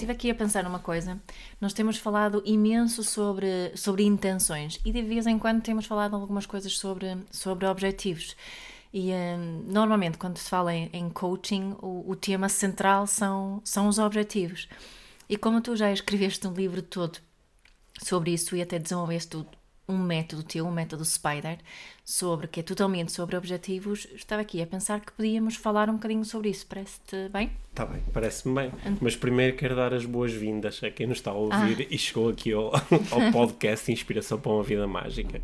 estive aqui a pensar numa coisa. Nós temos falado imenso sobre, sobre intenções e de vez em quando temos falado algumas coisas sobre, sobre objetivos. E hum, normalmente, quando se fala em, em coaching, o, o tema central são, são os objetivos. E como tu já escreveste um livro todo sobre isso e até desenvolveste um método teu, um método Spider, sobre que é totalmente sobre objetivos, estava aqui a pensar que podíamos falar um bocadinho sobre isso. Parece-te bem? Está bem, parece-me bem. Mas primeiro quero dar as boas-vindas a quem nos está a ouvir e chegou aqui ao, ao podcast Inspiração para uma Vida Mágica.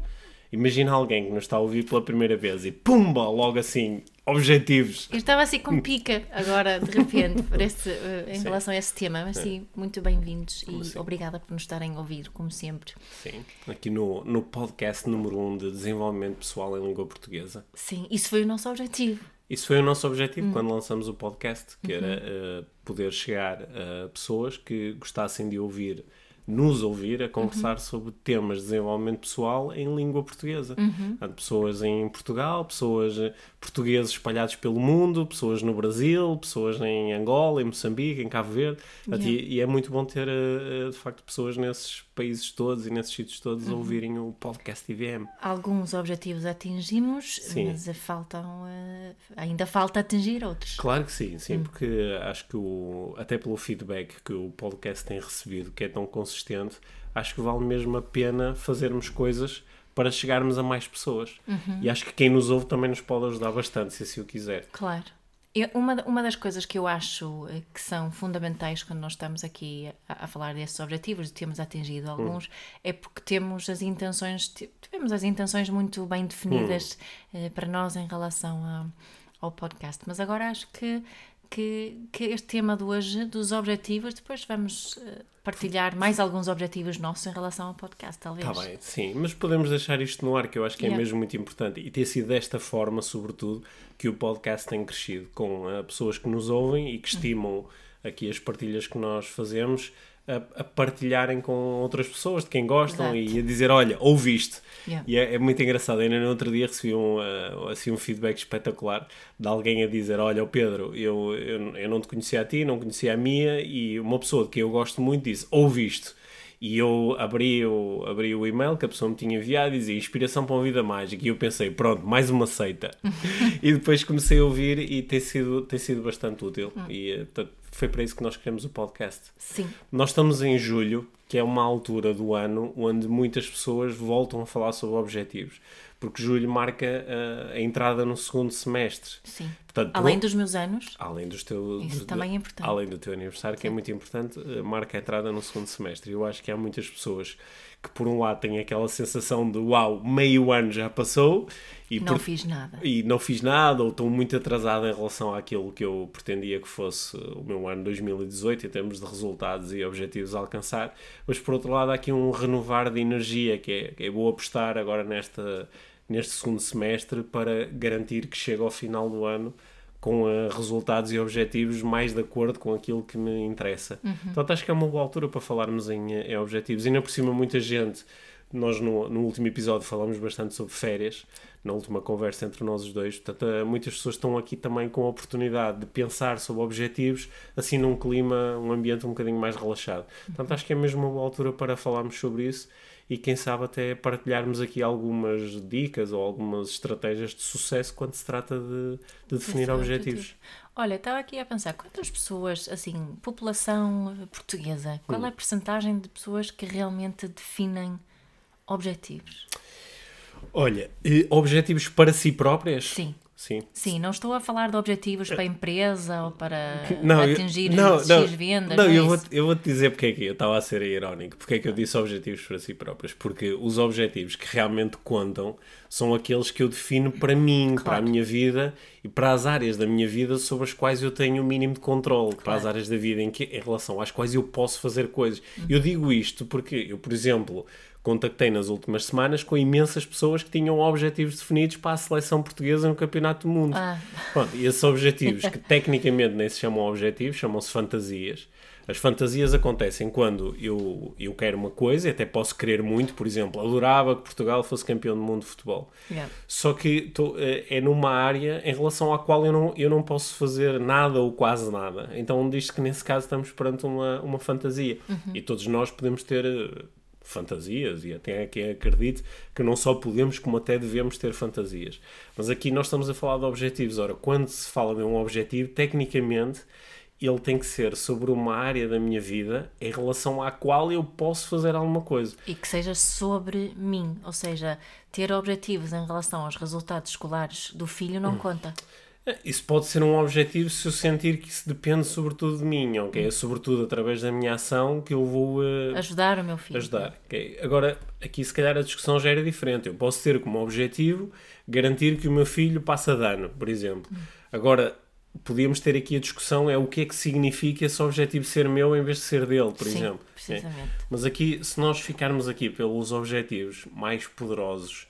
Imagina alguém que nos está a ouvir pela primeira vez e pumba, logo assim, objetivos. Eu estava assim com pica agora, de repente, esse, eh, em Sim. relação a esse tema. Mas sim, muito bem-vindos e assim? obrigada por nos estarem a ouvir, como sempre. Sim, aqui no, no podcast número 1 um de desenvolvimento pessoal em língua portuguesa. Sim, isso foi o nosso objetivo. Isso foi o nosso objetivo quando lançamos o podcast, que era eh, poder chegar a pessoas que gostassem de ouvir, nos ouvir a conversar sobre temas de desenvolvimento pessoal em língua portuguesa. Portanto, pessoas em Portugal, pessoas eh, portugueses espalhados pelo mundo, pessoas no Brasil, pessoas em Angola, em Moçambique, em Cabo Verde. Portanto, Yeah. e, e é muito bom ter, eh, de facto, pessoas nesses países todos e nesses sítios todos a ouvirem o podcast IVM. Alguns objetivos atingimos, Sim. mas faltam, eh, ainda falta atingir outros. Claro que sim, sim, porque acho que o, até pelo feedback que o podcast tem recebido, que é tão consistente, acho que vale mesmo a pena fazermos coisas para chegarmos a mais pessoas. E acho que quem nos ouve também nos pode ajudar bastante, se assim o quiser. Claro. Eu- uma, uma das coisas que eu acho eh, que são fundamentais quando nós estamos aqui a, a falar desses objetivos, de termos atingido alguns, é porque temos as intenções, ti- tivemos as intenções muito bem definidas eh, para nós em relação a- ao podcast. Mas agora acho que, que, que este tema de hoje, dos objetivos, depois vamos eh, partilhar mais alguns objetivos nossos em relação ao podcast, talvez. Está bem, sim, mas podemos deixar isto no ar, que eu acho que é Yeah. mesmo muito importante. E ter sido desta forma, sobretudo, que o podcast tem crescido, com ah, pessoas que nos ouvem e que estimam aqui as partilhas que nós fazemos, a, a partilharem com outras pessoas, de quem gostam, Exato. e a dizer, olha, ouviste. Yeah. E é, é muito engraçado. Ainda no outro dia recebi um, ah, assim, um feedback espetacular de alguém a dizer, olha, ó Pedro, eu, eu, eu não te conhecia a ti, não conhecia a minha, e uma pessoa de quem eu gosto muito disse, ouviste. E eu abri o, abri o e-mail que a pessoa me tinha enviado e dizia Inspiração para uma vida mágica. E eu pensei, pronto, mais uma seita. e depois comecei a ouvir e tem sido, tem sido bastante útil. E eh, foi para isso que nós queremos o podcast. Sim, Nós estamos em julho, que é uma altura do ano onde muitas pessoas voltam a falar sobre objetivos. Porque julho marca eh, a entrada no segundo semestre. sim. Portanto, Além dos meus anos, Além dos teus. Isso do- também é importante. Além do teu aniversário, que é muito importante, eh, marca a entrada no segundo semestre. Eu acho que há muitas pessoas que, por um lado, têm aquela sensação de uau, meio ano já passou e, não por- fiz nada. e não fiz nada, ou estou muito atrasado em relação àquilo que eu pretendia que fosse o meu ano 2018 em termos de resultados e objetivos a alcançar. Mas, por outro lado, há aqui um renovar de energia que é, que é vou apostar agora nesta, neste segundo semestre para garantir que chega ao final do ano com eh, resultados e objetivos mais de acordo com aquilo que me interessa. Portanto, acho que é uma boa altura para falarmos em, eh, em objetivos. E ainda por cima, muita gente, nós no, no último episódio falamos bastante sobre férias, na última conversa entre nós os dois. Portanto, eh, muitas pessoas estão aqui também com a oportunidade de pensar sobre objetivos, assim num clima, um ambiente um bocadinho mais relaxado. Portanto, acho que é mesmo uma boa altura para falarmos sobre isso e quem sabe até partilharmos aqui algumas dicas ou algumas estratégias de sucesso quando se trata de, de definir Esse é o objetivos. objetivo. Olha, estava aqui a pensar, quantas pessoas, assim, população portuguesa, qual Hum. é a percentagem de pessoas que realmente definem objetivos? Olha, eh, objetivos para si próprias? Sim. Sim. Sim, não estou a falar de objetivos para a empresa ou para Não, eu- atingir não, X não, vendas. Não, Não, é eu, vou, eu vou-te dizer porque é que eu estava a ser irónico. Porque é que eu disse objetivos para si próprios. Porque os objetivos que realmente contam são aqueles que eu defino para mim, para a Claro. minha vida e para as áreas da minha vida sobre as quais eu tenho o mínimo de controle, claro. para as áreas da vida em, que, em relação às quais eu posso fazer coisas. Uhum. Eu digo isto porque eu, por exemplo, contactei nas últimas semanas com imensas pessoas que tinham objetivos definidos para a seleção portuguesa no Campeonato do Mundo. Ah. Pronto, e esses objetivos, que tecnicamente nem se chamam objetivos, chamam-se fantasias, as fantasias acontecem quando eu, eu quero uma coisa, e até posso querer muito, por exemplo, adorava que Portugal fosse campeão do mundo de futebol. Yeah. Só que tô, eh, é numa área em relação à qual eu não, eu não posso fazer nada ou quase nada. Então diz que nesse caso estamos perante uma, uma fantasia. Uhum. E todos nós podemos ter fantasias e até quem acredite que não só podemos como até devemos ter fantasias. Mas aqui nós estamos a falar de objetivos. Ora, quando se fala de um objetivo, tecnicamente ele tem que ser sobre uma área da minha vida em relação à qual eu posso fazer alguma coisa. E que seja sobre mim, ou seja, ter objetivos em relação aos resultados escolares do filho não hum. conta. Isso pode ser um objetivo se eu sentir que isso depende sobretudo de mim, ok? É sobretudo através da minha ação que eu vou... Uh, ajudar o meu filho. Ajudar, ok? Agora, aqui se calhar a discussão já era diferente. Eu posso ter como objetivo garantir que o meu filho passa dano, por exemplo. Hum. Agora, podíamos ter aqui a discussão é o que é que significa esse objetivo ser meu em vez de ser dele, por Sim, exemplo. Precisamente. É. Mas aqui, se nós ficarmos aqui pelos objetivos mais poderosos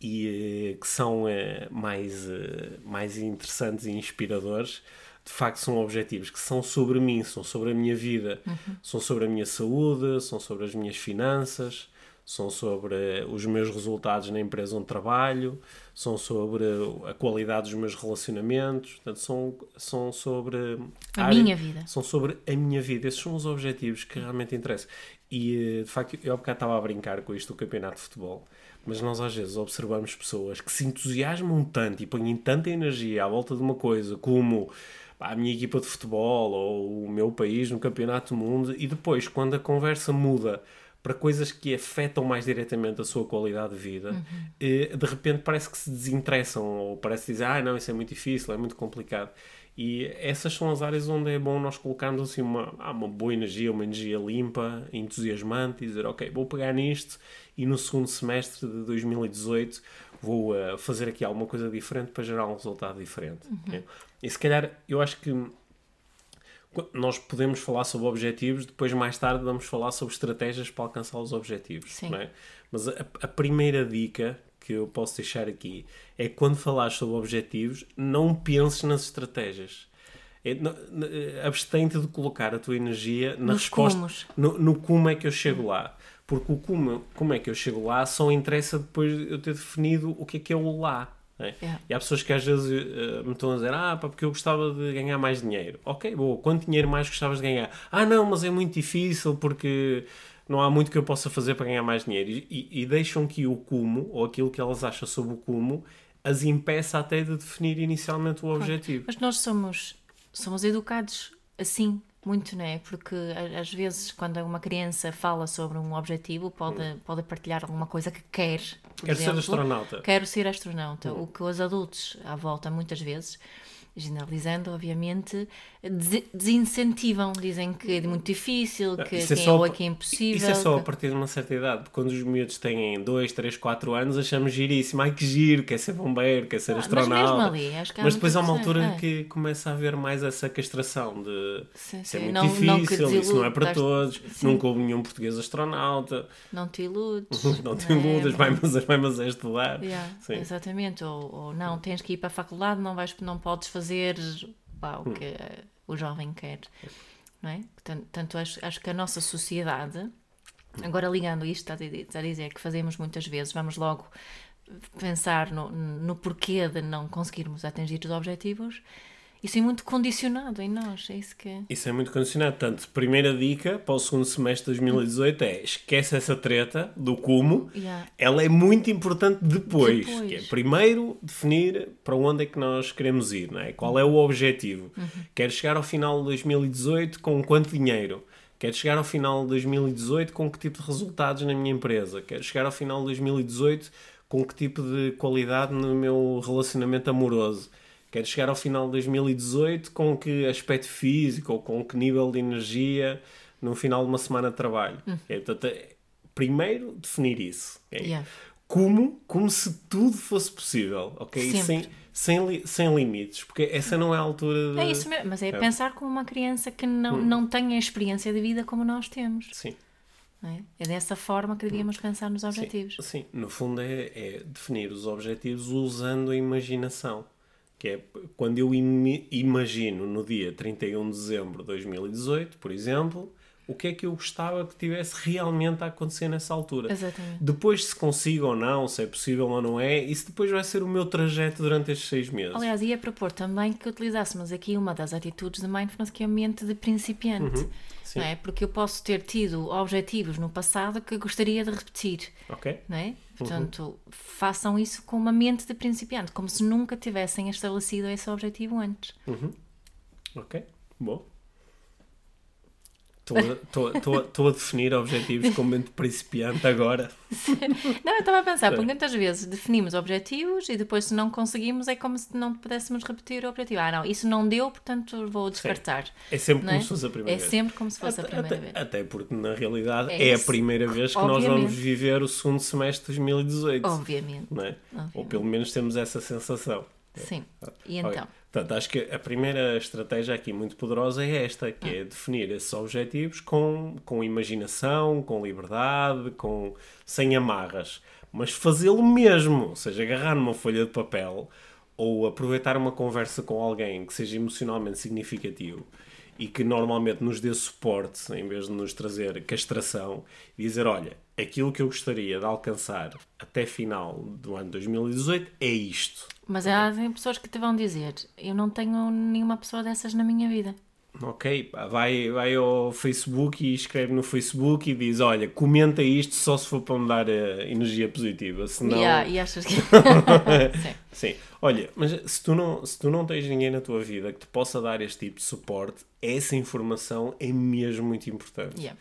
e uh, que são uh, mais, uh, mais interessantes e inspiradores, de facto são objetivos que são sobre mim, são sobre a minha vida, uhum. são sobre a minha saúde, são sobre as minhas finanças, são sobre os meus resultados na empresa onde trabalho, são sobre a qualidade dos meus relacionamentos, portanto, são, são sobre a, a minha vida. São sobre a minha vida. Esses são os objetivos que realmente interessam. E, de facto, eu há bocado estava a brincar com isto do campeonato de futebol, mas nós às vezes observamos pessoas que se entusiasmam tanto e põem tanta energia à volta de uma coisa como a minha equipa de futebol ou o meu país no campeonato do mundo e depois, quando a conversa muda para coisas que afetam mais diretamente a sua qualidade de vida, uhum. Eh, de repente parece que se desinteressam ou parece dizer, ah, não, isso é muito difícil, é muito complicado. E essas são as áreas onde é bom nós colocarmos assim uma, ah, uma boa energia, uma energia limpa, entusiasmante e dizer, ok, vou pegar nisto e no segundo semestre de 2018 vou uh, fazer aqui alguma coisa diferente para gerar um resultado diferente. Uhum. Okay? E se calhar eu acho que nós podemos falar sobre objetivos, depois mais tarde vamos falar sobre estratégias para alcançar os objetivos. Sim. É? Mas a, a, primeira dica que eu posso deixar aqui é quando falares sobre objetivos, não penses nas estratégias. É, abstente de colocar a tua energia na Nos resposta no, no, como é que eu chego lá. Porque o como, como é que eu chego lá só interessa depois de eu ter definido o que é que é o lá. É? Yeah. E há pessoas que às vezes uh, me estão a dizer: Ah, pá, porque eu gostava de ganhar mais dinheiro. Ok, boa. Quanto dinheiro mais gostavas de ganhar? Ah, não, mas é muito difícil porque não há muito que eu possa fazer para ganhar mais dinheiro. E, e, deixam que o cumo, ou aquilo que elas acham sobre o cumo, as impeça até de definir inicialmente o objetivo. Mas nós somos, somos educados assim muito, não é? Porque às vezes, quando uma criança fala sobre um objetivo, pode, hum. pode partilhar alguma coisa que quer. Quero ser astronauta. Quero ser astronauta. Hum. O que os adultos à volta, muitas vezes, generalizando, obviamente, desincentivam, dizem que é muito difícil, que isso é só, é, que é impossível. Isso é só que... a partir de uma certa idade, quando os miúdos têm 2, 3, 4 anos, achamos giríssimo, ai que giro, quer ser bombeiro, quer ser ah, astronauta. Mas, ali, mas depois há uma altura é. que começa a haver mais essa castração de sim, isso é muito não, difícil, não isso não é para todos, sim. nunca houve nenhum português astronauta. Não te iludes. não te iludes, é, vai, mas, vai mas é estudar. Yeah, exatamente, ou, ou não, tens que ir para a faculdade, não, vais, não podes fazer pá, o hum. que o jovem quer. Não é? Portanto, acho, acho que a nossa sociedade, agora ligando isto, está a dizer que fazemos muitas vezes, vamos logo pensar no, no porquê de não conseguirmos atingir os objetivos isso é muito condicionado em nós, é isso que é. Isso é muito condicionado. Portanto, primeira dica para o segundo semestre de 2018 é esquece essa treta do como. Yeah. Ela é muito importante depois. depois. Que é primeiro definir para onde é que nós queremos ir, não é? Qual é o objetivo? Uhum. Quero chegar ao final de 2018 com quanto dinheiro? Quero chegar ao final de 2018 com que tipo de resultados na minha empresa? Quero chegar ao final de 2018 com que tipo de qualidade no meu relacionamento amoroso? Quero chegar ao final de 2018 com que aspecto físico ou com que nível de energia no final de uma semana de trabalho. Uhum. É, portanto, é, primeiro definir isso. Okay? Yeah. Como, como se tudo fosse possível, ok? Sem, sem, li- sem limites, porque essa não é a altura de... É isso mesmo, mas é, É. pensar como uma criança que não, não tem a experiência de vida como nós temos. Sim. É, é dessa forma que devíamos pensar nos Sim, objetivos. Sim, no fundo é, é definir os objetivos usando a imaginação. Que é quando eu imi- imagino no dia 31 de dezembro de 2018, por exemplo, o que é que eu gostava que tivesse realmente a acontecer nessa altura. Exatamente. Depois, se consigo ou não, se é possível ou não é, isso depois vai ser o meu trajeto durante estes seis meses. Aliás, ia propor também que utilizássemos aqui uma das atitudes de mindfulness que é a mente de principiante. Uhum. Sim. Não é? Porque eu posso ter tido objetivos no passado que gostaria de repetir. Ok? Não é? Uhum. Portanto, façam isso com uma mente de principiante, como se nunca tivessem estabelecido esse objetivo antes. Ok? Bom. Estou a- a- a definir objetivos com mente principiante agora. Não, eu estava a pensar, porque Sim. muitas vezes definimos objetivos e depois, se não conseguimos, é como se não pudéssemos repetir o objetivo. Ah, não, isso não deu, portanto vou descartar. É sempre Não como é? se fosse a primeira É vez. sempre como se fosse a Até- primeira até, vez. até porque, na realidade, É é, a primeira vez que nós vamos Obviamente. viver o segundo semestre de 2018. Obviamente. Não é? Ou Obviamente. pelo menos temos essa sensação. Sim. E Ok. então? Portanto, acho que a primeira estratégia aqui muito poderosa é esta, que é definir esses objetivos com, com imaginação, com liberdade, com, sem amarras. Mas fazê-lo mesmo, ou seja, agarrar numa folha de papel ou aproveitar uma conversa com alguém que seja emocionalmente significativo e que normalmente nos dê suporte, em vez de nos trazer castração, e dizer, olha, aquilo que eu gostaria de alcançar até final do ano 2018 é isto. Mas há tem pessoas que te vão dizer: Eu não tenho nenhuma pessoa dessas na minha vida. Ok, vai, vai ao Facebook e escreve no Facebook e diz: Olha, comenta isto só se for para me dar eh, energia positiva. Senão. Yeah, e achas que. Sim. Sim, olha, mas se tu, não, se tu não tens ninguém na tua vida que te possa dar este tipo de suporte, essa informação é mesmo muito importante. Yeah.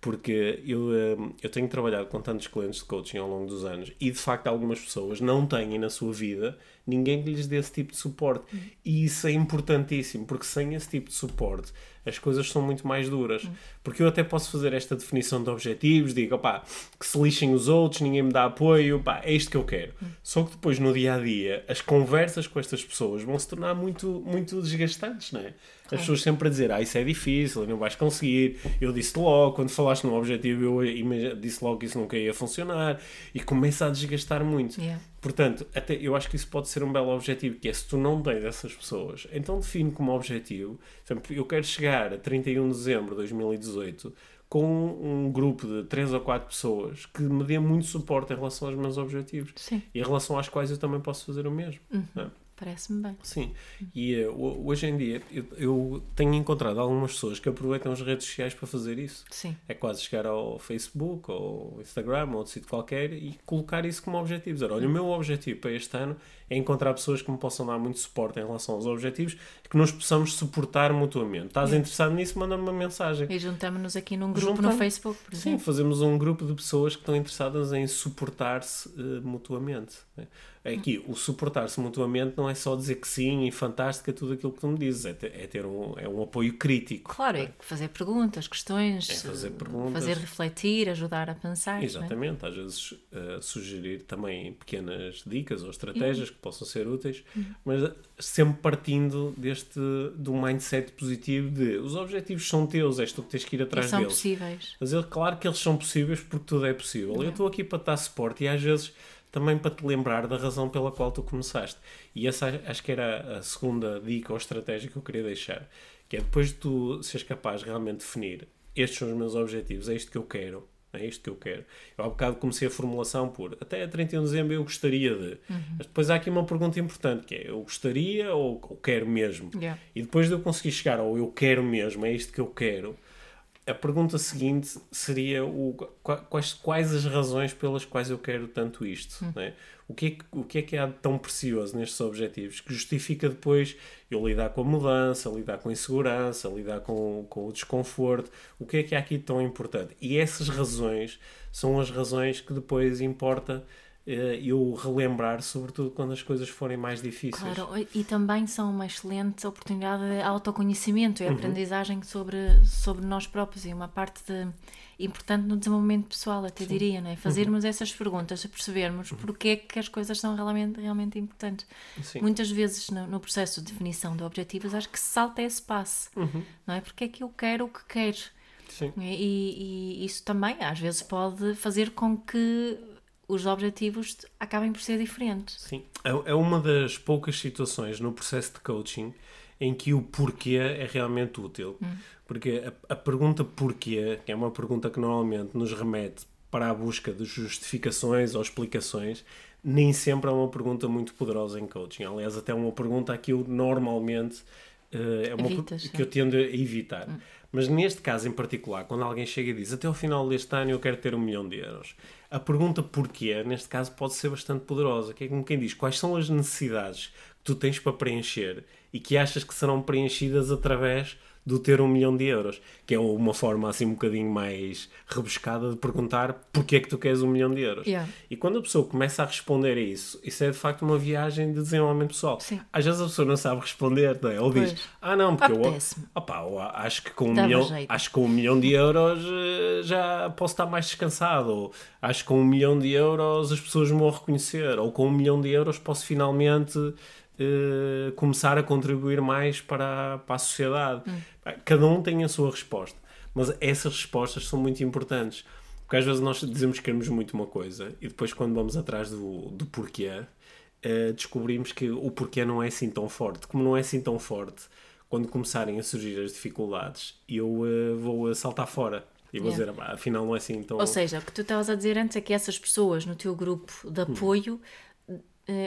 Porque eu, eh, eu tenho trabalhado com tantos clientes de coaching ao longo dos anos e de facto algumas pessoas não têm na sua vida ninguém que lhes dê esse tipo de suporte. E isso é importantíssimo, porque sem esse tipo de suporte as coisas são muito mais duras. Porque eu até posso fazer esta definição de objetivos, digo, opá, que se lixem os outros, ninguém me dá apoio, pá, é isto que eu quero. Só que depois no dia a dia as conversas com estas pessoas vão se tornar muito, muito desgastantes, não é? As pessoas sempre a dizer, ah, isso é difícil, não vais conseguir. Eu disse logo, quando falaste no objetivo, eu disse logo que isso nunca ia funcionar. E começa a desgastar muito. Yeah. Portanto, até eu acho que isso pode ser um belo objetivo, que é se tu não tens essas pessoas, então define como objetivo, exemplo, eu quero chegar a 31 de dezembro de 2018 com um grupo de 3 ou 4 pessoas que me dê muito suporte em relação aos meus objetivos Sim, e em relação às quais eu também posso fazer o mesmo. é? Parece-me bem. Sim, e ho- hoje em dia eu, eu tenho encontrado algumas pessoas que aproveitam as redes sociais para fazer isso. Sim. É quase chegar ao Facebook ou Instagram ou outro sítio qualquer e colocar isso como objetivo. Dizer, olha, o meu objetivo para este ano é encontrar pessoas que me possam dar muito suporte em relação aos objetivos e que nos possamos suportar mutuamente. Estás interessado nisso? Manda-me uma mensagem. E juntamos-nos aqui num grupo no Juntamos. Facebook, por Sim, exemplo. fazemos um grupo de pessoas que estão interessadas em suportar-se eh, mutuamente. né? Aqui, o suportar-se mutuamente não é só dizer que sim e fantástico é tudo aquilo que tu me dizes, é ter, é ter um, é um apoio crítico. Claro, é fazer perguntas, questões, É fazer perguntas. fazer refletir, ajudar a pensar. é? Exatamente, às vezes eh, sugerir também pequenas dicas ou estratégias que possam ser úteis, Uhum. mas sempre partindo deste do mindset positivo de os objetivos são teus, és tu que tens que ir atrás são deles. possíveis. Mas é claro que eles são possíveis porque tudo é possível. Eu Yeah. estou aqui para te dar suporte e às vezes também para te lembrar da razão pela qual tu começaste. E essa acho que era a segunda dica ou estratégia que eu queria deixar, que é depois de tu seres capaz de realmente definir estes são os meus objetivos, é isto que eu quero, é isto que eu quero. Eu há bocado comecei a formulação por até a 31 de dezembro eu gostaria de. Mas depois há aqui uma pergunta importante que é eu gostaria ou eu quero mesmo? Yeah. E depois de eu conseguir chegar ao eu quero mesmo, é isto que eu quero, a pergunta seguinte seria o, qua- quais, quais as razões pelas quais eu quero tanto isto? né? O, que é que, o que é que há de tão precioso nestes objetivos que justifica depois eu lidar com a mudança, lidar com a insegurança, lidar com, com o desconforto? O que é que há aqui de tão importante? E essas razões são as razões que depois importa eu relembrar, sobretudo quando as coisas forem mais difíceis. Claro, e também são uma excelente oportunidade de autoconhecimento e Uhum. aprendizagem sobre, sobre nós próprios e uma parte de, importante no desenvolvimento pessoal, até diria, não é? Fazermos essas perguntas, a percebermos porque é que as coisas são realmente, realmente importantes. Sim. Muitas vezes no, no processo de definição de objetivos acho que se salta esse passo, não é? Porque é que eu quero o que quero. Sim. E, e isso também às vezes pode fazer com que os objetivos acabem por ser diferentes. Sim. É é uma das poucas situações no processo de coaching em que o porquê é realmente útil. Porque a, a pergunta porquê, que é uma pergunta que normalmente nos remete para a busca de justificações ou explicações, nem sempre é uma pergunta muito poderosa em coaching. Aliás, até é uma pergunta que eu normalmente eh, é uma Evitas, que eu tendo a evitar. Mas neste caso em particular, quando alguém chega e diz até ao final deste ano eu quero ter um milhão de euros, a pergunta porquê, neste caso, pode ser bastante poderosa. Que é como quem diz quais são as necessidades que tu tens para preencher e que achas que serão preenchidas através do ter um milhão de euros. Que é uma forma assim um bocadinho mais rebuscada de perguntar porquê é que tu queres um milhão de euros. Yeah. E quando a pessoa começa a responder a isso, isso é de facto uma viagem de desenvolvimento pessoal. Sim. Às vezes a pessoa não sabe responder, não é? Ou diz, Pois. ah não, porque eu, Apetece-me. opá, eu acho que com um Dava milhão, jeito. acho que com um milhão de euros eh, já posso estar mais descansado. Ou acho que com um milhão de euros as pessoas me vão reconhecer. Ou com um milhão de euros posso finalmente eh, começar a contribuir mais para, a- para a sociedade. Hum. Cada um tem a sua resposta. Mas essas respostas são muito importantes. Porque às vezes nós dizemos que queremos muito uma coisa e depois quando vamos atrás do, do porquê, eh, descobrimos que o porquê não é assim tão forte. Como não é assim tão forte, quando começarem a surgir as dificuldades, eu eh, vou saltar fora. E vou Yeah. dizer, "Ah, afinal não é assim tão... Ou seja, o que tu estavas a dizer antes é que essas pessoas no teu grupo Hum. de apoio, eh,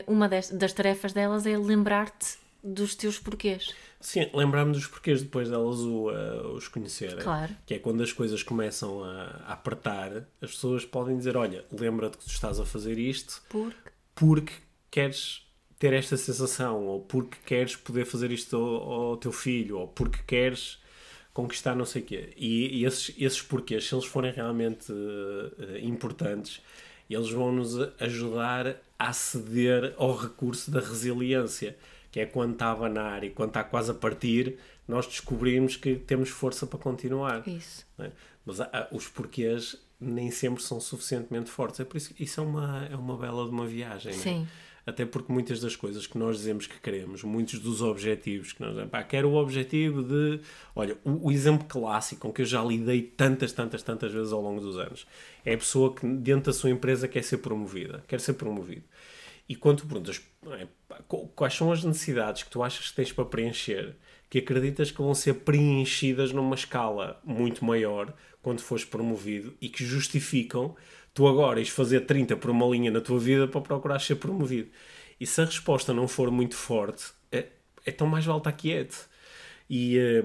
uma das, das tarefas delas é lembrar-te dos teus porquês. Sim, lembrar-me dos porquês depois delas o, eh, os conhecerem. Claro. Que é quando as coisas começam a, a apertar, as pessoas podem dizer, olha, lembra-te que tu estás a fazer isto Porque porque queres ter esta sensação, ou porque queres poder fazer isto ao, ao teu filho, ou porque queres conquistar não sei o quê. E, e esses, esses porquês, se eles forem realmente eh, eh, importantes, eles vão nos ajudar a aceder ao recurso da resiliência, que é quando está a abanar e quando está quase a partir, nós descobrimos que temos força para continuar. isso. é? Mas há- há- os porquês nem sempre são suficientemente fortes. É por isso que isso é uma, é uma bela de uma viagem. não é? Até porque muitas das coisas que nós dizemos que queremos, muitos dos objetivos que nós dizemos, pá, quero o objetivo de. Olha, o, o exemplo clássico com que eu já lidei tantas, tantas, tantas vezes ao longo dos anos é a pessoa que dentro da sua empresa quer ser promovida, quer ser promovido. E quando tu perguntas é, quais são as necessidades que tu achas que tens para preencher, que acreditas que vão ser preenchidas numa escala muito maior quando fores promovido e que justificam tu agora ires fazer 30 por uma linha na tua vida para procurar ser promovido. E se a resposta não for muito forte, é, é tão mais vale estar quieto. E eh,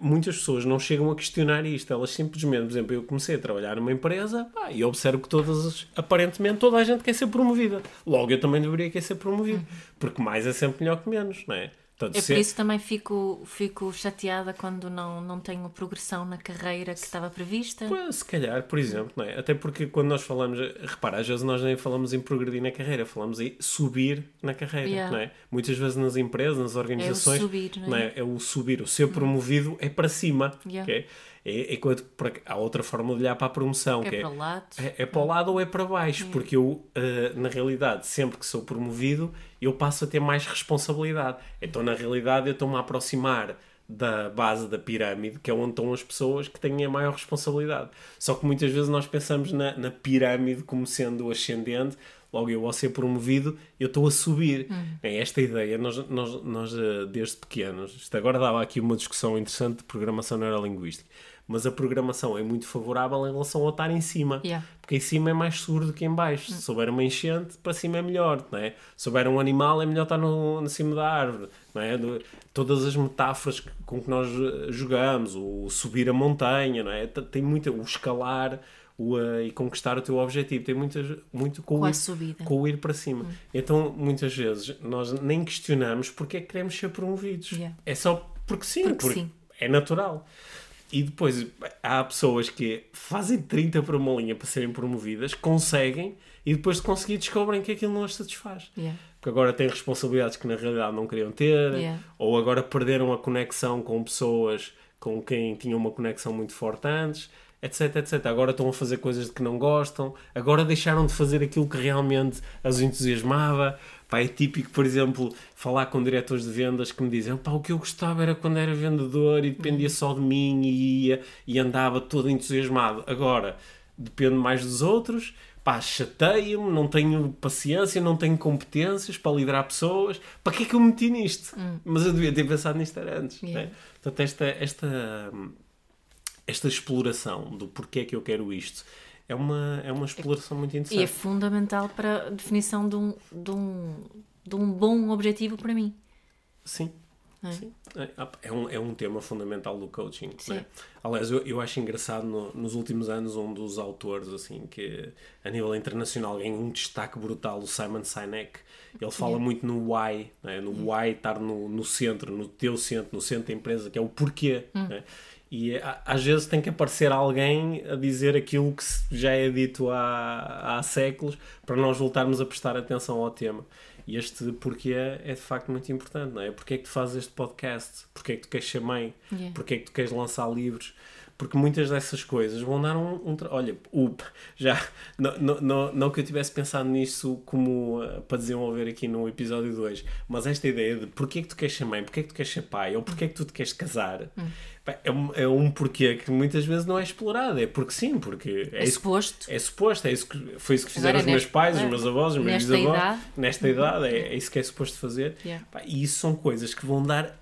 muitas pessoas não chegam a questionar isto, elas simplesmente, por exemplo, eu comecei a trabalhar numa empresa pá, e observo que todas, as- aparentemente, toda a gente quer ser promovida. Logo, eu também deveria querer ser promovido, porque mais é sempre melhor que menos, não é? Portanto, É por isso que também fico, fico chateada quando não, não tenho progressão na carreira que estava prevista. Se calhar, por exemplo, não é? Até porque quando nós falamos, repara, às vezes nós nem falamos em progredir na carreira, falamos em subir na carreira, Yeah. não é? Muitas vezes nas empresas, nas organizações, subir, não é? É o subir, o ser promovido é para cima, Yeah. ok? É, é quando, para- há outra forma de olhar para a promoção, É que para o lado. é, é para o lado ou é para baixo, porque eu, eh, na realidade, sempre que sou promovido, eu passo a ter mais responsabilidade. Então, na realidade, eu estou-me a aproximar da base da pirâmide, que é onde estão as pessoas que têm a maior responsabilidade. Só que muitas vezes nós pensamos na, na pirâmide como sendo ascendente, logo eu ao ser promovido, eu estou a subir. É esta ideia, nós, nós, nós eh, desde pequenos, isto agora dava aqui uma discussão interessante de programação neurolinguística, mas a programação é muito favorável em relação ao estar em cima. Yeah. Porque em cima é mais seguro do que em baixo. Se souber uma enchente, para cima é melhor, não é? Se souber um animal, é melhor estar no, no cima da árvore, não é? Todas as metáforas com que nós eh, jogamos, o subir a montanha, não é? Tem muita, o escalar o, eh, e conquistar o teu objetivo, tem muitas, muito com, Com ir, subida. com o ir para cima. Então, muitas vezes, nós nem questionamos porque é que queremos ser promovidos. Yeah. É só porque sim, Porque porque sim. é natural. E depois há pessoas que fazem 30 para uma linha para serem promovidas, conseguem, e depois de conseguir descobrem que aquilo não as satisfaz. Yeah. Porque agora têm responsabilidades que na realidade não queriam ter, Yeah. ou agora perderam a conexão com pessoas com quem tinham uma conexão muito forte antes, etc, etc. Agora estão a fazer coisas de que não gostam, agora deixaram de fazer aquilo que realmente as entusiasmava. Pá, é típico, por exemplo, falar com diretores de vendas que me dizem pá, o que eu gostava era quando era vendedor e dependia só de mim e ia e andava todo entusiasmado. Agora, depende mais dos outros, pá, chateia-me, não tenho paciência, não tenho competências para liderar pessoas. Para que é que eu me meti nisto? Mas eu devia ter pensado nisto antes. Yeah. né? Portanto, esta, esta, esta exploração do porquê é que eu quero isto é uma, é uma exploração muito E é interessante. fundamental para a definição de um, de um, de um bom objetivo para mim. Sim. é? Sim. É, é um, é um tema fundamental do coaching. Sim. né? Aliás, eu, eu acho engraçado no- nos últimos anos um dos autores assim que a nível internacional ganha um destaque brutal, o Simon Sinek. Ele fala muito no why, né? no why estar no, no centro, no teu centro, no centro da empresa, que é o porquê. Hum. né? E a- às vezes tem que aparecer alguém a dizer aquilo que já é dito há, há séculos para nós voltarmos a prestar atenção ao tema. E este porquê é de facto muito importante, não é? Porquê é que tu fazes este podcast? Porquê é que tu queres ser mãe? Yeah. Porquê é que tu queres lançar livros? Porque muitas dessas coisas vão dar um. um olha, up, já. Não, não, não, não que eu tivesse pensado nisso como uh, para desenvolver aqui no episódio 2, mas esta ideia de porquê é que tu queres ser mãe, porquê é que tu queres ser pai, ou porquê é que tu te queres casar, pá, é, um, é um porquê que muitas vezes não é explorado. É porque sim, porque é, É isso suposto. é suposto, é isso que, foi isso que fizeram Agora, os meus pais, os é, meus avós, os meus nesta bisavós. idade. Nesta idade, é, é isso que é suposto fazer. Yeah. Pá, e isso são coisas que vão dar.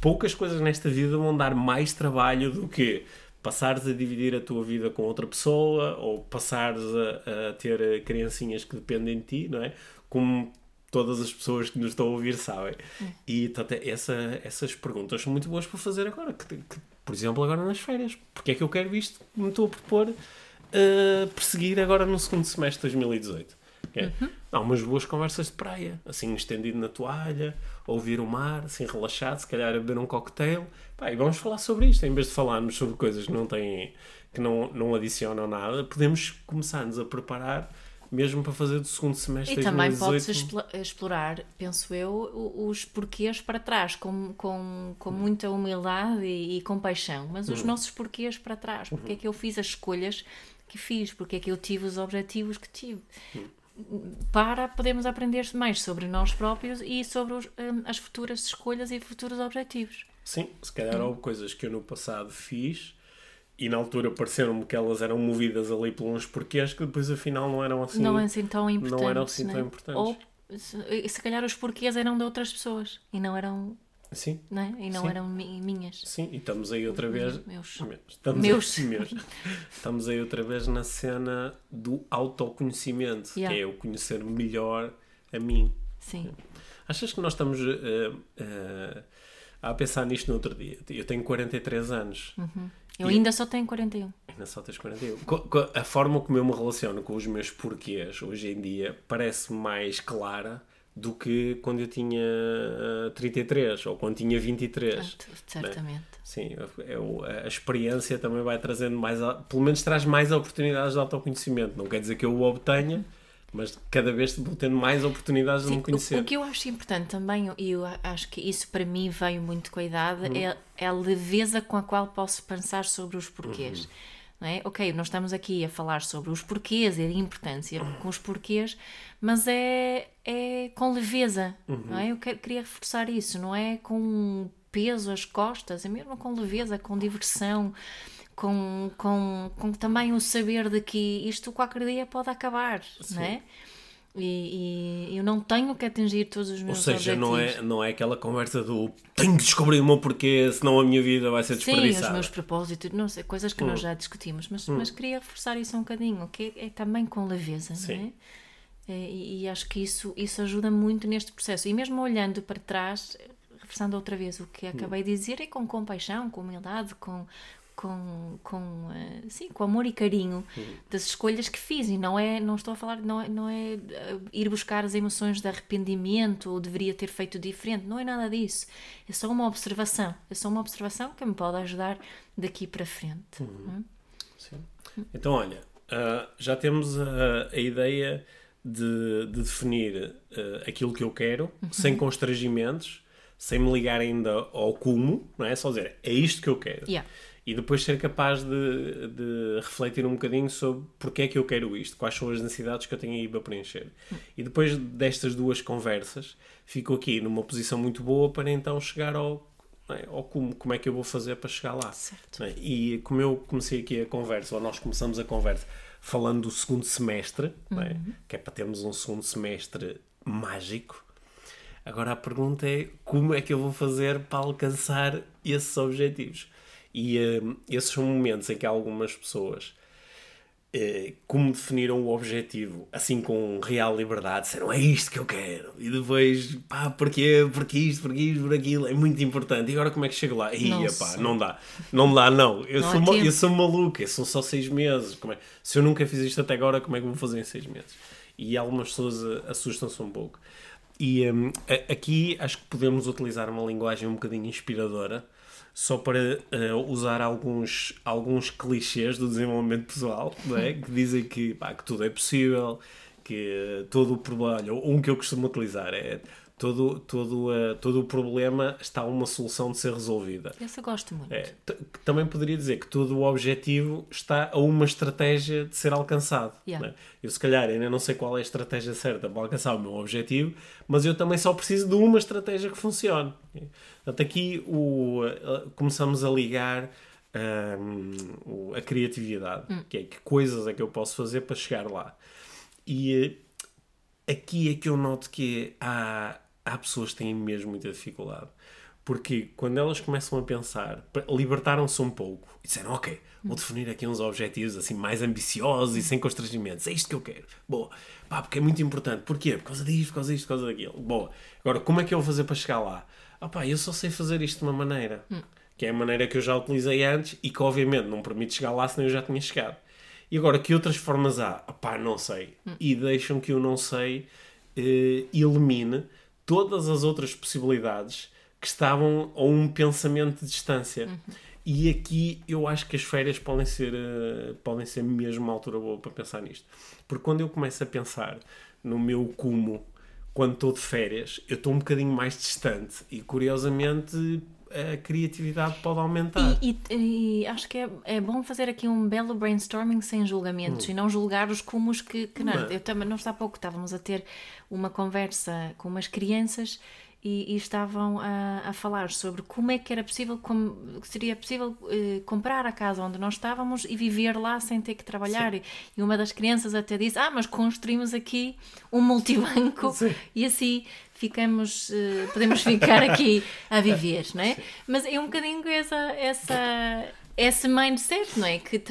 Poucas coisas nesta vida vão dar mais trabalho do que passares a dividir a tua vida com outra pessoa ou passares a, a ter criancinhas que dependem de ti, não é? Como todas as pessoas que nos estão a ouvir sabem. E portanto, essa, essas perguntas são muito boas para fazer agora. Que, que, por exemplo, agora nas férias. Porque é que eu quero isto que me estou a propor eh, perseguir agora no segundo semestre de 2018? que é, Há umas boas conversas de praia, assim estendido na toalha, ouvir o mar, assim relaxado, se calhar a beber um cocktail. Pá, e vamos falar sobre isto, em vez de falarmos sobre coisas que não têm, que não, não adicionam nada, podemos começar-nos a preparar mesmo para fazer do segundo semestre E também 2018. pode-se explo- explorar, penso eu, os porquês para trás, com, com, com muita humildade e, e compaixão, mas Uhum. os nossos porquês para trás, porque é que eu fiz as escolhas que fiz, porque é que eu tive os objetivos que tive. Uhum. Para podermos aprender mais sobre nós próprios e sobre os, hum, as futuras escolhas e futuros objetivos. Sim, se calhar houve coisas que eu no passado fiz e na altura pareceram-me que elas eram movidas ali por uns porquês que depois afinal não eram assim. não assim tão importante. eram assim tão importantes. Ou se, se calhar os porquês eram de outras pessoas e não eram, Sim, não é? e não Sim. eram mi- minhas. sim, e estamos aí outra vez. Meus. Estamos Meus. Aí, meus. Estamos aí outra vez na cena do autoconhecimento, Yeah. que é o conhecer melhor a mim. Sim. Achas que nós estamos eh, eh, a pensar nisto no outro dia? Eu tenho 43 anos. Eu E- ainda só tenho 41. Ainda só tens 41. Co- co- A forma como eu me relaciono com os meus porquês hoje em dia parece mais clara do que quando eu tinha eh, 33 ou quando tinha 23. Ah, Certamente. Sim, é o- a experiência também vai trazendo mais, pelo menos traz mais oportunidades de autoconhecimento. Não quer dizer que eu o obtenha, mas cada vez vou tendo mais oportunidades de Sim, me conhecer. o, o que eu acho importante também, e eu acho que isso para mim veio muito com a idade, Uhum. é, é a leveza com a qual posso pensar sobre os porquês. Uhum. Não é? Ok, nós estamos aqui a falar sobre os porquês e a importância com os porquês, mas é, é com leveza. Não Uhum. é? Eu que- queria reforçar isso, não é com peso às costas, é mesmo com leveza, com diversão, com, com, com também o saber de que isto qualquer dia pode acabar, não é? E, e eu não tenho que atingir todos os Ou meus seja, não objetivos. é, não é aquela conversa do tenho que descobrir o meu porquê, senão a minha vida vai ser Sim, desperdiçada. os meus propósitos, não sei, coisas que nós Hum. já discutimos, mas, mas queria reforçar isso um bocadinho, que é, é também com leveza, Sim. não é? É, E, e acho que isso, isso ajuda muito neste processo. E mesmo olhando para trás, reforçando outra vez o Hum. que acabei de dizer, é com compaixão, com humildade, com, com, com, uh, sim, com amor e carinho das escolhas que fiz e não é não estou a falar não é, não é uh, ir buscar as emoções de arrependimento ou deveria ter feito diferente não é nada disso é só uma observação é só uma observação que me pode ajudar daqui para frente uhum. Hum? sim. então olha uh, já temos a, a ideia de, de definir aquilo que eu quero uhum. sem constrangimentos sem me ligar ainda ao cumo não é só dizer é isto que eu quero yeah e depois ser capaz de, de, refletir um bocadinho sobre porque é que eu quero isto, quais são as necessidades que eu tenho aí para preencher. E depois destas duas conversas, fico aqui numa posição muito boa para então chegar ao, é, ao como, como é que eu vou fazer para chegar lá. É? E como eu comecei aqui a conversa, ou nós começamos a conversa, falando do segundo semestre, é? uhum. é? que é para termos um segundo semestre mágico. Agora a pergunta é como é que eu vou fazer para alcançar esses objetivos? E uh, esses são momentos em que algumas pessoas, uh, como definiram o objetivo, assim com real liberdade, disseram é isto que eu quero. E depois, pá, porquê? Porquê isto? Porquê isto? Por aquilo? É muito importante. E agora como é que chego lá? Ia, pá, não dá. Não dá, não. Eu, não sou, eu sou maluca, são só seis meses. Como é? Se eu nunca fiz isto até agora, como é que vou fazer em seis meses? E algumas pessoas eh, assustam-se um pouco. E um, aqui acho que podemos utilizar uma linguagem um bocadinho inspiradora só para uh, usar alguns, alguns clichês do desenvolvimento pessoal, não é? que dizem que, pá, que tudo é possível, que uh, todo o problema, um que eu costumo utilizar é todo, todo, uh, todo o problema está uma solução de ser resolvida. Essa eu gosto muito. É, também poderia dizer que todo o objetivo está a uma estratégia de ser alcançado. Yeah. É? Eu, se calhar, ainda não sei qual é a estratégia certa para alcançar o meu objetivo, mas eu também só preciso de uma estratégia que funcione. Portanto, aqui o, uh, começamos a ligar um, a criatividade, hum. que é que coisas é que eu posso fazer para chegar lá. E uh, aqui é que eu noto que há há pessoas que têm mesmo muita dificuldade. Porque quando elas começam a pensar, libertaram-se um pouco e disseram: Ok, vou definir aqui uns objetivos assim mais ambiciosos e sem constrangimentos. É isto que eu quero. Boa. Pá, porque é muito importante. Porquê? Por causa disto, por causa disto, por causa daquilo. Boa. Agora, como é que eu vou fazer para chegar lá? Ah, pá, eu só sei fazer isto de uma maneira. Hum. Que é a maneira que eu já utilizei antes e que, obviamente, não permite chegar lá senão eu já tinha chegado. E agora, que outras formas há? Ah, pá, não sei. Hum. E deixam que eu não sei eh, elimine todas as outras possibilidades que estavam a um pensamento de distância. Uhum. E aqui eu acho que as férias podem ser, uh, podem ser mesmo uma altura boa para pensar nisto. Porque quando eu começo a pensar no meu cumo, quando estou de férias, eu estou um bocadinho mais distante e curiosamente a criatividade pode aumentar. E, e, e acho que é, é bom fazer aqui um belo brainstorming sem julgamentos hum. e não julgar os cumos que, que não. Eu também, não está há pouco, estávamos a ter uma conversa com umas crianças e, e, estavam a, a, falar sobre como é que era possível, como seria possível eh, comprar a casa onde nós estávamos e viver lá sem ter que trabalhar. E, e, uma das crianças até disse: Ah, mas construímos aqui um multibanco Sim. e assim ficamos, eh, podemos ficar aqui a viver, não é? Sim. Mas é um bocadinho essa, essa, esse mindset, não é? Que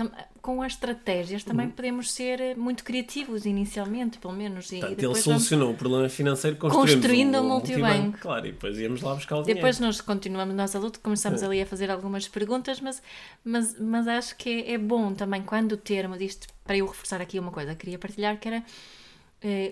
com as estratégias também uhum. podemos ser muito criativos inicialmente, pelo menos. E Portanto, ele solucionou o problema financeiro construindo um, um multibanco. Claro, e depois íamos lá buscar o dinheiro. Depois nós continuamos, nós adultos, começamos é. ali a fazer algumas perguntas, mas, mas, mas acho que é, é bom também quando o termo disto, para eu reforçar aqui uma coisa, queria partilhar que era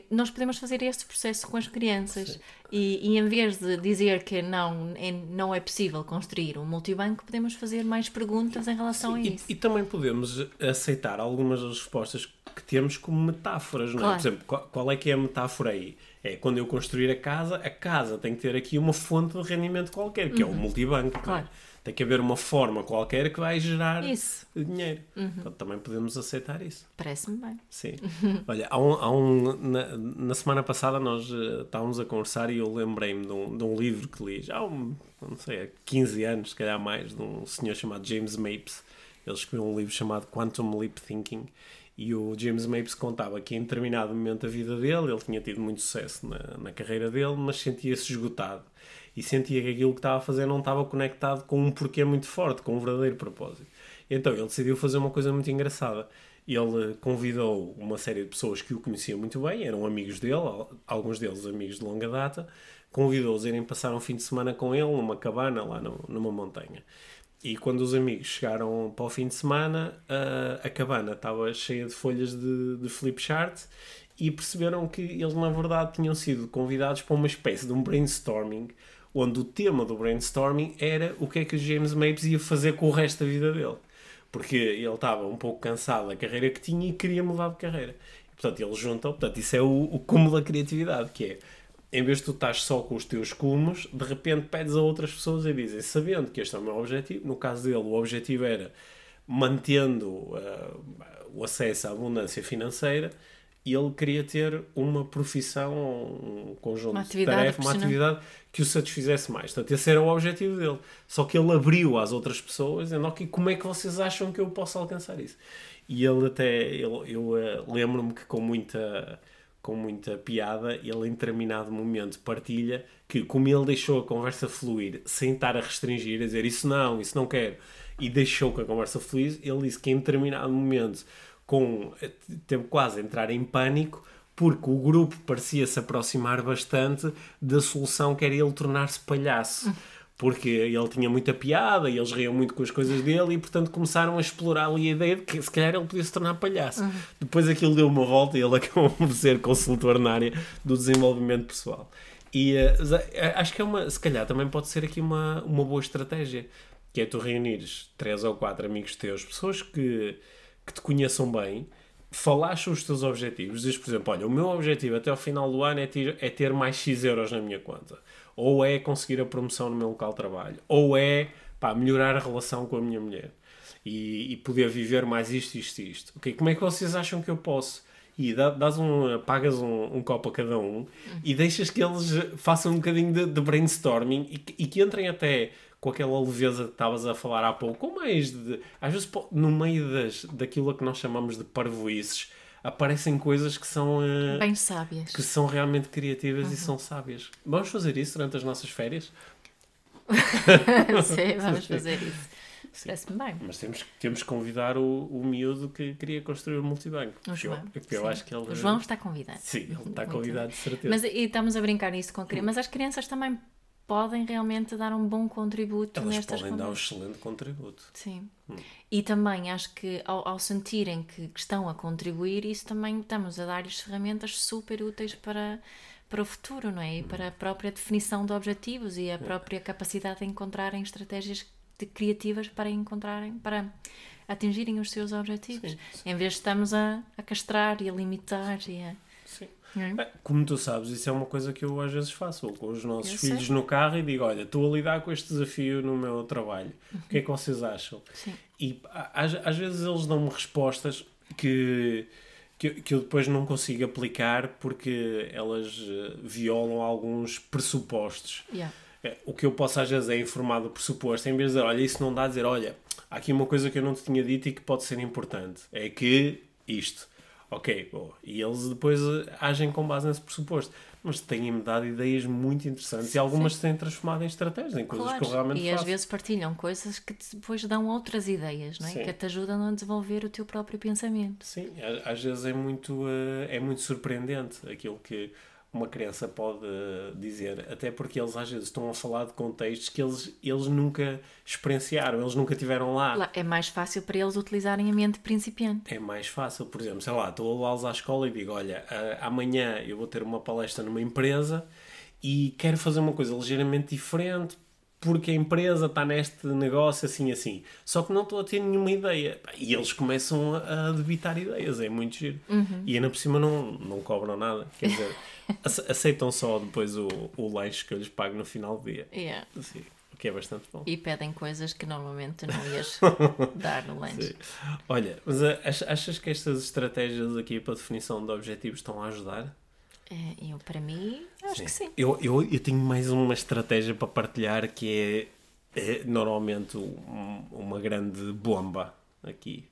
nós podemos fazer este processo com as crianças e, e, em vez de dizer que não é, não é possível construir um multibanco, podemos fazer mais perguntas em relação Sim, a isso. E, e, também podemos aceitar algumas das respostas que temos como metáforas, não é? Claro. Por exemplo, qual, qual, é que é a metáfora aí? É quando eu construir a casa, a casa tem que ter aqui uma fonte de rendimento qualquer, que uhum. é o uhum. multibanco. Claro. Tem que haver uma forma qualquer que vai gerar isso. dinheiro. Uhum. Então, também podemos aceitar isso. Parece-me bem. Sim. Olha, há um, há um, na, na semana passada nós uh, estávamos a conversar e eu lembrei-me de, um, de um livro que li já há, um, não sei, há 15 anos, se calhar mais, de um senhor chamado James Mapes. Ele escreveu um livro chamado Quantum Leap Thinking e o James Mapes contava que em determinado momento da vida dele, ele tinha tido muito sucesso na, na carreira dele, mas sentia-se esgotado e sentia que aquilo que estava a fazer não estava conectado com um porquê muito forte, com um verdadeiro propósito. Então ele decidiu fazer uma coisa muito engraçada. Ele convidou uma série de pessoas que o conheciam muito bem, eram amigos dele, alguns deles amigos de longa data, convidou-os a irem passar um fim de semana com ele numa cabana lá no, numa montanha. E quando os amigos chegaram para o fim de semana, a, a cabana estava cheia de folhas de, de flip chart e perceberam que eles, na verdade, tinham sido convidados para uma espécie de um brainstorming, onde o tema do brainstorming era o que é que James Mapes ia fazer com o resto da vida dele. Porque ele estava um pouco cansado da carreira que tinha e queria mudar de carreira. E, portanto, eles juntam, portanto, isso é o, o cúmulo da criatividade, que é em vez de tu estás só com os teus cumos, de repente pedes a outras pessoas e dizem, sabendo que este é o meu objetivo, no caso dele, o objetivo era mantendo uh, o acesso à abundância financeira, ele queria ter uma profissão, um conjunto Uma de tarefas, uma atividade que o satisfizesse mais. Portanto, esse era o objetivo dele. Só que ele abriu às outras pessoas, dizendo, ok, como é que vocês acham que eu posso alcançar isso? E ele até, eu eh, lembro-me que com muita, com muita piada, ele em determinado momento partilha que como ele deixou a conversa fluir, sem estar a restringir, a dizer isso não, isso não quero, e deixou que a conversa fluísse, ele disse que em determinado momento, com, teve quase a entrar em pânico, porque o grupo parecia se aproximar bastante da solução que era ele tornar-se palhaço. Porque ele tinha muita piada e eles riam muito com as coisas dele e, portanto, começaram a explorar ali a ideia de que se calhar ele podia se tornar palhaço. Depois aquilo deu uma volta e ele acabou por ser consultor na área do desenvolvimento pessoal. E eh, eh, acho que é uma, se calhar também pode ser aqui uma, uma boa estratégia, que é tu reunires três ou quatro amigos teus, pessoas que, que te conheçam bem, falares sobre os teus objetivos, dizes, por exemplo, olha, o meu objetivo até ao final do ano é ter, é ter mais X euros na minha conta, ou é conseguir a promoção no meu local de trabalho, ou é pá, melhorar a relação com a minha mulher e, e poder viver mais isto, isto e isto. Ok, como é que vocês acham que eu posso? E dá- dás um, pagas um, um copo a cada um e deixas que eles façam um bocadinho de, de brainstorming e, que- e que entrem até com aquela leveza que estavas a falar há pouco, com mais de. Às vezes, no meio das, daquilo a que nós chamamos de parvoices, aparecem coisas que são, eh, Bem sábias. que são realmente criativas e são sábias. Vamos fazer isso durante as nossas férias? Sim, vamos fazer isso. Parece-me bem. Mas temos, temos que convidar o, o miúdo que queria construir o multibanco. O eu, João. eu sim. acho que ele. O João está convidado. Sim, ele está Muito convidado de certeza. Mas e estamos a brincar nisso com crianças. Mas as crianças também podem realmente dar um bom contributo Elas nestas podem dar um excelente contributo. Sim. E também acho que ao, ao sentirem que, que estão a contribuir, isso também estamos a dar-lhes ferramentas super úteis para, para o futuro, não é? E para a própria definição de objetivos e a própria capacidade de encontrarem estratégias de- criativas para encontrarem, para atingirem os seus objetivos. Em vez de estamos a, a castrar e a limitar e a. É? Bem, Como tu sabes, isso é uma coisa que eu às vezes faço Vou com os nossos Eu filhos sei. no carro e digo: Olha, estou a lidar com este desafio no meu trabalho. O que é que vocês acham? Sim. E às, às vezes eles dão-me respostas que, que, eu- que eu depois não consigo aplicar porque elas eh, violam alguns pressupostos. Yeah. É, O que eu posso às vezes é informar do pressuposto, em vez de dizer, olha, isso não dá a dizer, olha, há aqui uma coisa que eu não te tinha dito e que pode ser importante. É que isto. Ok, boa. E eles depois eh, agem com base nesse pressuposto. Mas têm-me dado ideias muito interessantes e algumas se têm transformado em estratégias, em coisas que eu Claro, realmente e às faço. vezes partilham coisas que depois dão outras ideias, não é? Sim. Que te ajudam a desenvolver o teu próprio pensamento. Sim, às vezes é muito, eh, é muito surpreendente aquilo que uma criança pode eh, dizer, até porque eles às vezes estão a falar de contextos que eles, eles nunca experienciaram, eles nunca tiveram lá. É mais fácil para eles utilizarem a mente principiante. É mais fácil, por exemplo, sei lá, estou a levá-los à escola e digo: Olha, amanhã eu vou ter uma palestra numa empresa e quero fazer uma coisa ligeiramente diferente porque a empresa está neste negócio assim assim. Só que não estou a ter nenhuma ideia. E eles começam a debitar ideias, é muito giro. E ainda por cima não, não cobram nada. Quer dizer, ace- aceitam só depois o, o lanche que eu lhes pago no final do dia. Yeah. Assim, o que é bastante bom. E pedem coisas que normalmente não ias dar no lanche. Olha, mas ach- achas que estas estratégias aqui para definição de objetivos estão a ajudar? É, eu, para mim, acho que sim. Eu, eu, eu tenho mais uma estratégia para partilhar que é, é normalmente um- uma grande bomba aqui.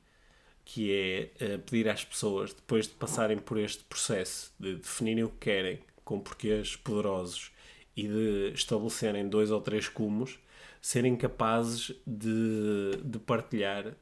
Que é eh, pedir às pessoas, depois de passarem por este processo, de definirem o que querem, com porquês poderosos e de estabelecerem dois ou três cumos, serem capazes de, de partilhar uh,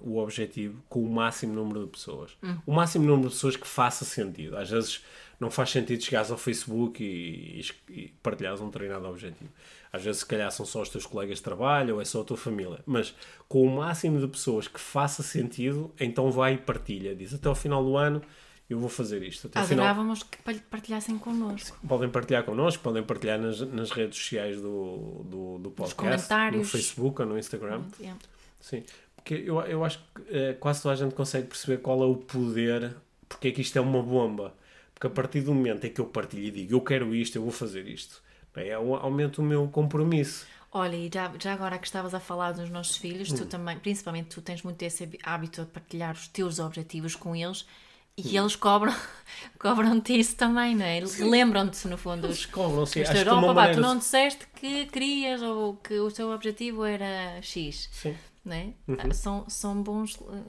o objetivo com o máximo número de pessoas. O máximo número de pessoas que faça sentido. Às vezes não faz sentido chegares ao Facebook e, e, e partilhares um determinado objetivo. Às vezes, se calhar, são só os teus colegas de trabalho ou é só a tua família. Mas com o máximo de pessoas que faça sentido, então vai e partilha. Diz até ao final do ano eu vou fazer isto. Até ao final, Adorávamos que par- partilhassem connosco. podem partilhar connosco, podem partilhar nas, nas redes sociais do, do, do podcast, no. Facebook ou no Instagram. Yeah. Sim, porque eu, eu acho que eh, quase toda a gente consegue perceber qual é o poder, porque é que isto é uma bomba. Porque a partir do momento em que eu partilho e digo eu quero isto, eu vou fazer isto, bem, é, o- aumenta o meu compromisso. Olha, e já, já agora que estavas a falar dos nossos filhos, Hum. tu também, principalmente tu tens muito esse hábi- hábito de partilhar os teus objetivos com eles Hum. e eles cobram, cobram-te isso também, não é? Eles Lembram-te, no fundo, Eles os cobram-se. os Acho teus, que é uma "Opa, pá, maneira... tu não disseste que querias ou que o teu objetivo era X. Sim. Não é? Uhum. Ah, São, são bons, eh,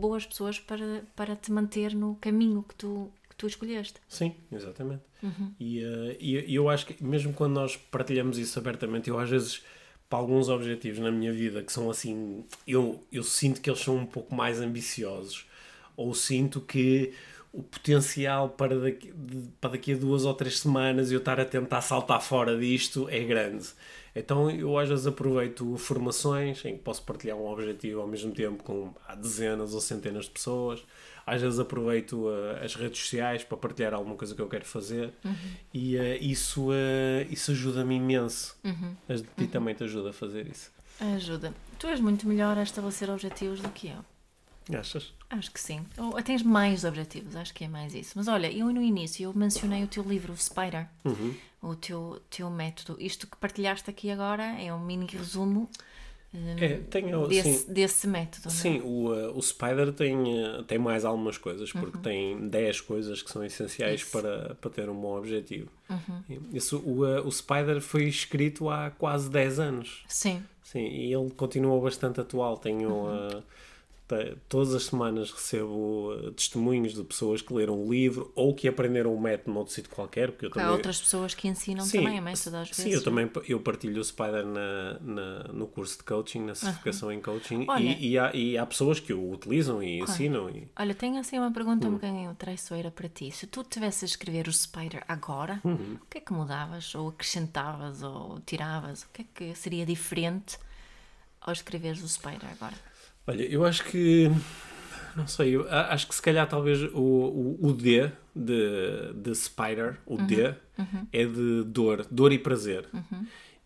boas pessoas para, para te manter no caminho que tu, tu escolheste. Sim, exatamente. Uhum. E, eh, e- eu acho que mesmo quando nós partilhamos isso abertamente, eu às vezes, para alguns objetivos na minha vida que são assim, eu, eu sinto que eles são um pouco mais ambiciosos, ou sinto que o potencial para daqui, para daqui a duas ou três semanas eu estar a tentar saltar fora disto é grande. Então eu às vezes aproveito formações em que posso partilhar um objetivo ao mesmo tempo com dezenas ou centenas de pessoas. Às vezes aproveito uh, as redes sociais para partilhar alguma coisa que eu quero fazer e uh, isso, uh, isso ajuda-me imenso. Mas de ti também te ajuda a fazer isso. Ajuda. Tu és muito melhor a estabelecer objetivos do que eu. Achas? Acho que sim. Ou tens mais objetivos, acho que é mais isso. Mas olha, eu no início eu mencionei o teu livro, o Spider, Uhum. o teu, teu método. Isto que partilhaste aqui agora é um mini resumo É, tenho, desse, sim, desse método. é? Sim, o, uh, o Spider tem, uh, tem mais algumas coisas, porque Uhum. tem 10 coisas que são essenciais Isso. para, para ter um bom objetivo. Uhum. Isso, o, uh, o Spider foi escrito há quase 10 anos. Sim. Sim, e ele continua bastante atual. Tenho, Uhum. uh, todas as semanas recebo uh, testemunhos de pessoas que leram o livro ou que aprenderam o método noutro sítio qualquer, porque eu Há também... outras pessoas que ensinam também a método às vezes. Sim, eu também eu partilho o Spider na, na- no curso de coaching, na certificação em coaching, Olha. e, e, há, e há pessoas que o utilizam e ensinam. E, Olha, tenho assim uma pergunta Hum. um bocadinho traiçoeira para ti. Se tu tivesse a escrever o Spider agora, Uhum. o que é que mudavas? Ou acrescentavas? Ou tiravas? O que é que seria diferente ao escreveres o Spider agora? Olha, eu acho que. Não sei, eu acho que se calhar talvez o, o, o D de, de Spider, o D, é de dor, dor e prazer.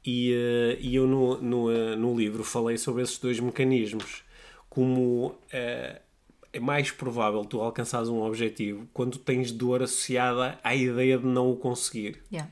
E, eh, e eu no, no, eh, no livro falei sobre esses dois mecanismos. Como eh, é mais provável tu alcançares um objetivo quando tens dor associada à ideia de não o conseguir. Yeah.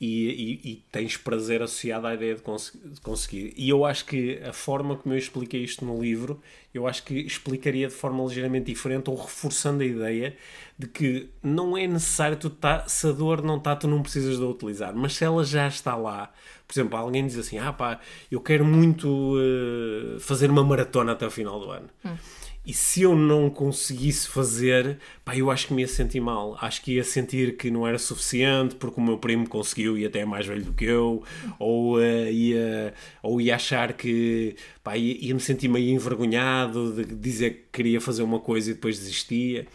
E, e- e tens prazer associado à ideia de, cons- de conseguir. E eu acho que a forma como eu expliquei isto no livro, eu acho que explicaria de forma ligeiramente diferente ou reforçando a ideia de que não é necessário tu tá, se a dor não está, tu não precisas de a utilizar. Mas se ela já está lá, por exemplo, alguém diz assim: ah pá, eu quero muito eh, fazer uma maratona até o final do ano. E se eu não conseguisse fazer, pá, eu acho que me ia sentir mal. Acho que ia sentir que não era suficiente porque o meu primo conseguiu e até é mais velho do que eu. Ou, eh, ia, ou ia achar que, pá, ia, ia me sentir meio envergonhado de dizer que queria fazer uma coisa e depois desistia.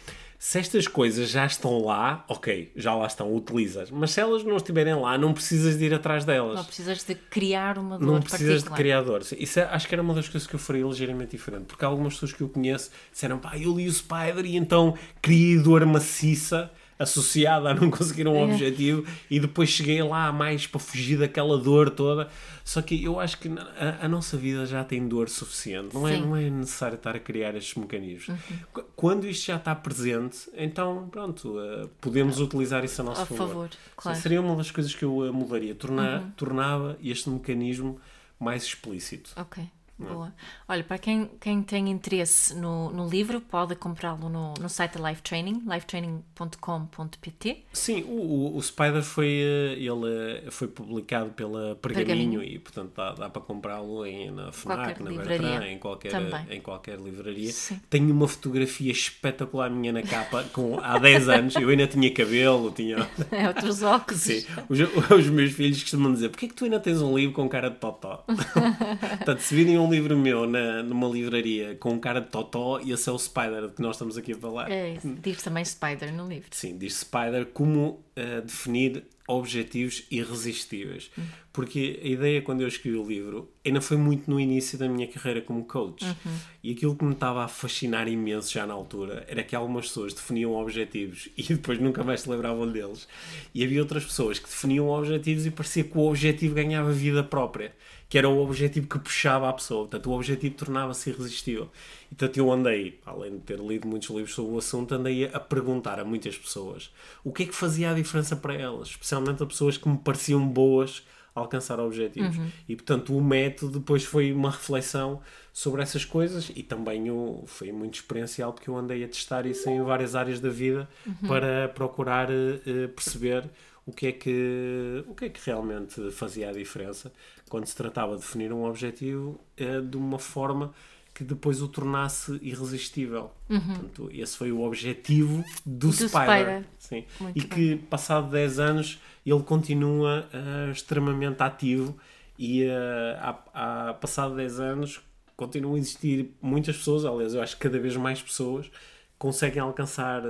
Se estas coisas já estão lá, ok, já lá estão, utilizas. Mas se elas não estiverem lá, não precisas de ir atrás delas Não precisas de criar uma dor não precisas de particular. criadores. Isso é- acho que era uma das coisas que eu faria ligeiramente diferente. Porque algumas pessoas que eu conheço disseram, pá, eu li o Spider e então criei dor maciça associada a não conseguir um É. objetivo e depois cheguei lá mais para fugir daquela dor toda. Só que eu acho que a, a nossa vida já tem dor suficiente. Não é, Sim. Uhum. não é necessário estar a criar estes mecanismos. Qu- Quando isto já está presente, então pronto, eh, podemos utilizar isso a nosso A favor. favor, claro. Uhum. Seria uma das coisas que eu eh, mudaria. Tornar, Tornava este mecanismo mais explícito. Ok, boa. Olha, para quem, quem tem interesse no, no livro, pode comprá-lo no, no site da Life Training, lifetraining.com.pt. Sim, o, o, Spider foi, eh, ele eh, foi publicado pela Pergaminho, Pergaminho. e portanto dá, dá para comprá-lo na FNAC, Qualquer na. Bertrand, em qualquer, Também. em qualquer livraria. Sim. Tenho uma fotografia espetacular minha na capa com, há 10 anos. Eu ainda tinha cabelo, tinha. É outros óculos. Sim, os, os meus filhos costumam dizer: porquê é que tu ainda tens um livro com cara de totó? Portanto, se virem um um livro meu na, numa livraria com um cara de totó e esse é o Spider de que nós estamos aqui a falar. É isso. Diz também Spider no livro. Sim, diz Spider como uh, definir objetivos irresistíveis. Uhum. Porque a ideia quando eu escrevi o livro ainda foi muito no início da minha carreira como coach. Uhum. E aquilo que me estava a fascinar imenso já na altura era que algumas pessoas definiam objetivos e depois nunca mais se lembravam deles. E havia outras pessoas que definiam objetivos e parecia que o objetivo ganhava vida própria. Que era o objetivo que puxava a pessoa. Portanto, o objetivo tornava-se irresistível. Portanto, eu andei, além de ter lido muitos livros sobre o assunto, andei a perguntar a muitas pessoas o que é que fazia a diferença para elas, especialmente a pessoas que me pareciam boas a alcançar objetivos. E, portanto, o método depois foi uma reflexão sobre essas coisas e também eu, foi muito experiencial porque eu andei a testar isso em várias áreas da vida para procurar eh, perceber o que, é que, o que é que realmente fazia a diferença quando se tratava de definir um objetivo eh, de uma forma que depois o tornasse irresistível. Portanto, esse foi o objetivo do, Spider. Spider. Sim. Muito e que, passado 10 anos, ele continua eh, extremamente ativo e, eh, há, há passado 10 anos, continuam a existir muitas pessoas, aliás, eu acho que cada vez mais pessoas conseguem alcançar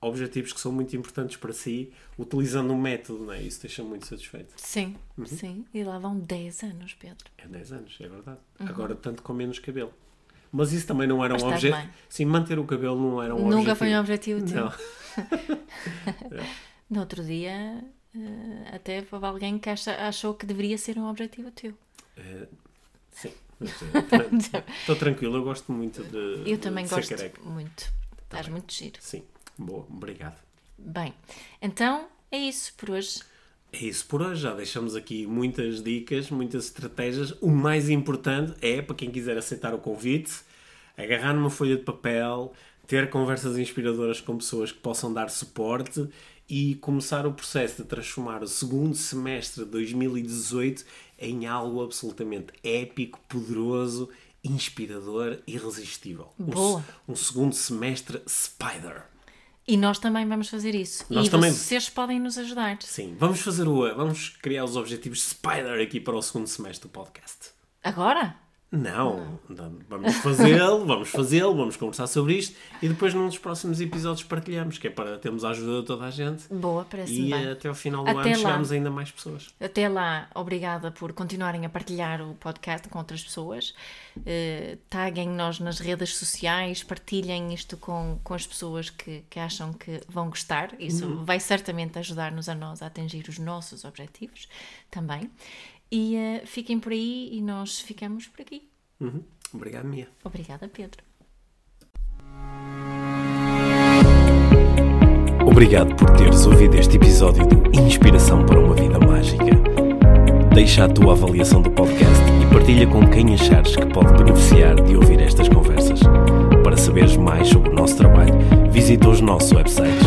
objetivos que são muito importantes para si, utilizando um método, não é? Isso deixa muito satisfeito. Sim, Uhum. sim. E lá vão 10 anos, Pedro. É 10 anos, é verdade. Agora, tanto com menos cabelo. Mas isso também não era Mas um objetivo. Sim, manter o cabelo não era um Nunca objetivo. foi um objetivo teu. Não. No outro dia, eh, até houve alguém que achou que deveria ser um objetivo teu. Eh, sim. Estou tranquilo, eu gosto muito de, Eu também de gosto careca. muito. Estás muito giro. Sim, boa, obrigado. Bem, então é isso por hoje. É isso por hoje, já deixamos aqui muitas dicas, muitas estratégias. O mais importante é, para quem quiser aceitar o convite, agarrar numa folha de papel, ter conversas inspiradoras com pessoas que possam dar suporte e começar o processo de transformar o segundo semestre de 2018 em algo absolutamente épico, poderoso, inspirador, irresistível. Um Boa. se- Um, segundo semestre Spider. E nós também vamos fazer isso. Nós e também. vocês podem nos ajudar. Sim, vamos fazer o. Vamos criar os objetivos Spider aqui para o segundo semestre do podcast. Agora? Não, não, vamos fazê-lo, vamos fazê-lo, vamos conversar sobre isto e depois num dos próximos episódios partilhamos, que é para termos a ajuda de toda a gente Boa, parece-me e bem. eh, até ao final do Até ano lá. chegamos ainda mais pessoas. Até lá, obrigada por continuarem a partilhar o podcast com outras pessoas. Uh, taguem nós nas redes sociais, partilhem isto com, com as pessoas que, que acham que vão gostar. Isso Uhum. vai certamente ajudar-nos a nós a atingir os nossos objetivos também. E uh, fiquem por aí e nós ficamos por aqui. Uhum. Obrigado, Mia. Obrigada, Pedro. Obrigado por teres ouvido este episódio do Inspiração para uma Vida Mágica. Deixa a tua avaliação do podcast e partilha com quem achares que pode beneficiar de ouvir estas conversas. Para saberes mais sobre o nosso trabalho, visita os nossos websites.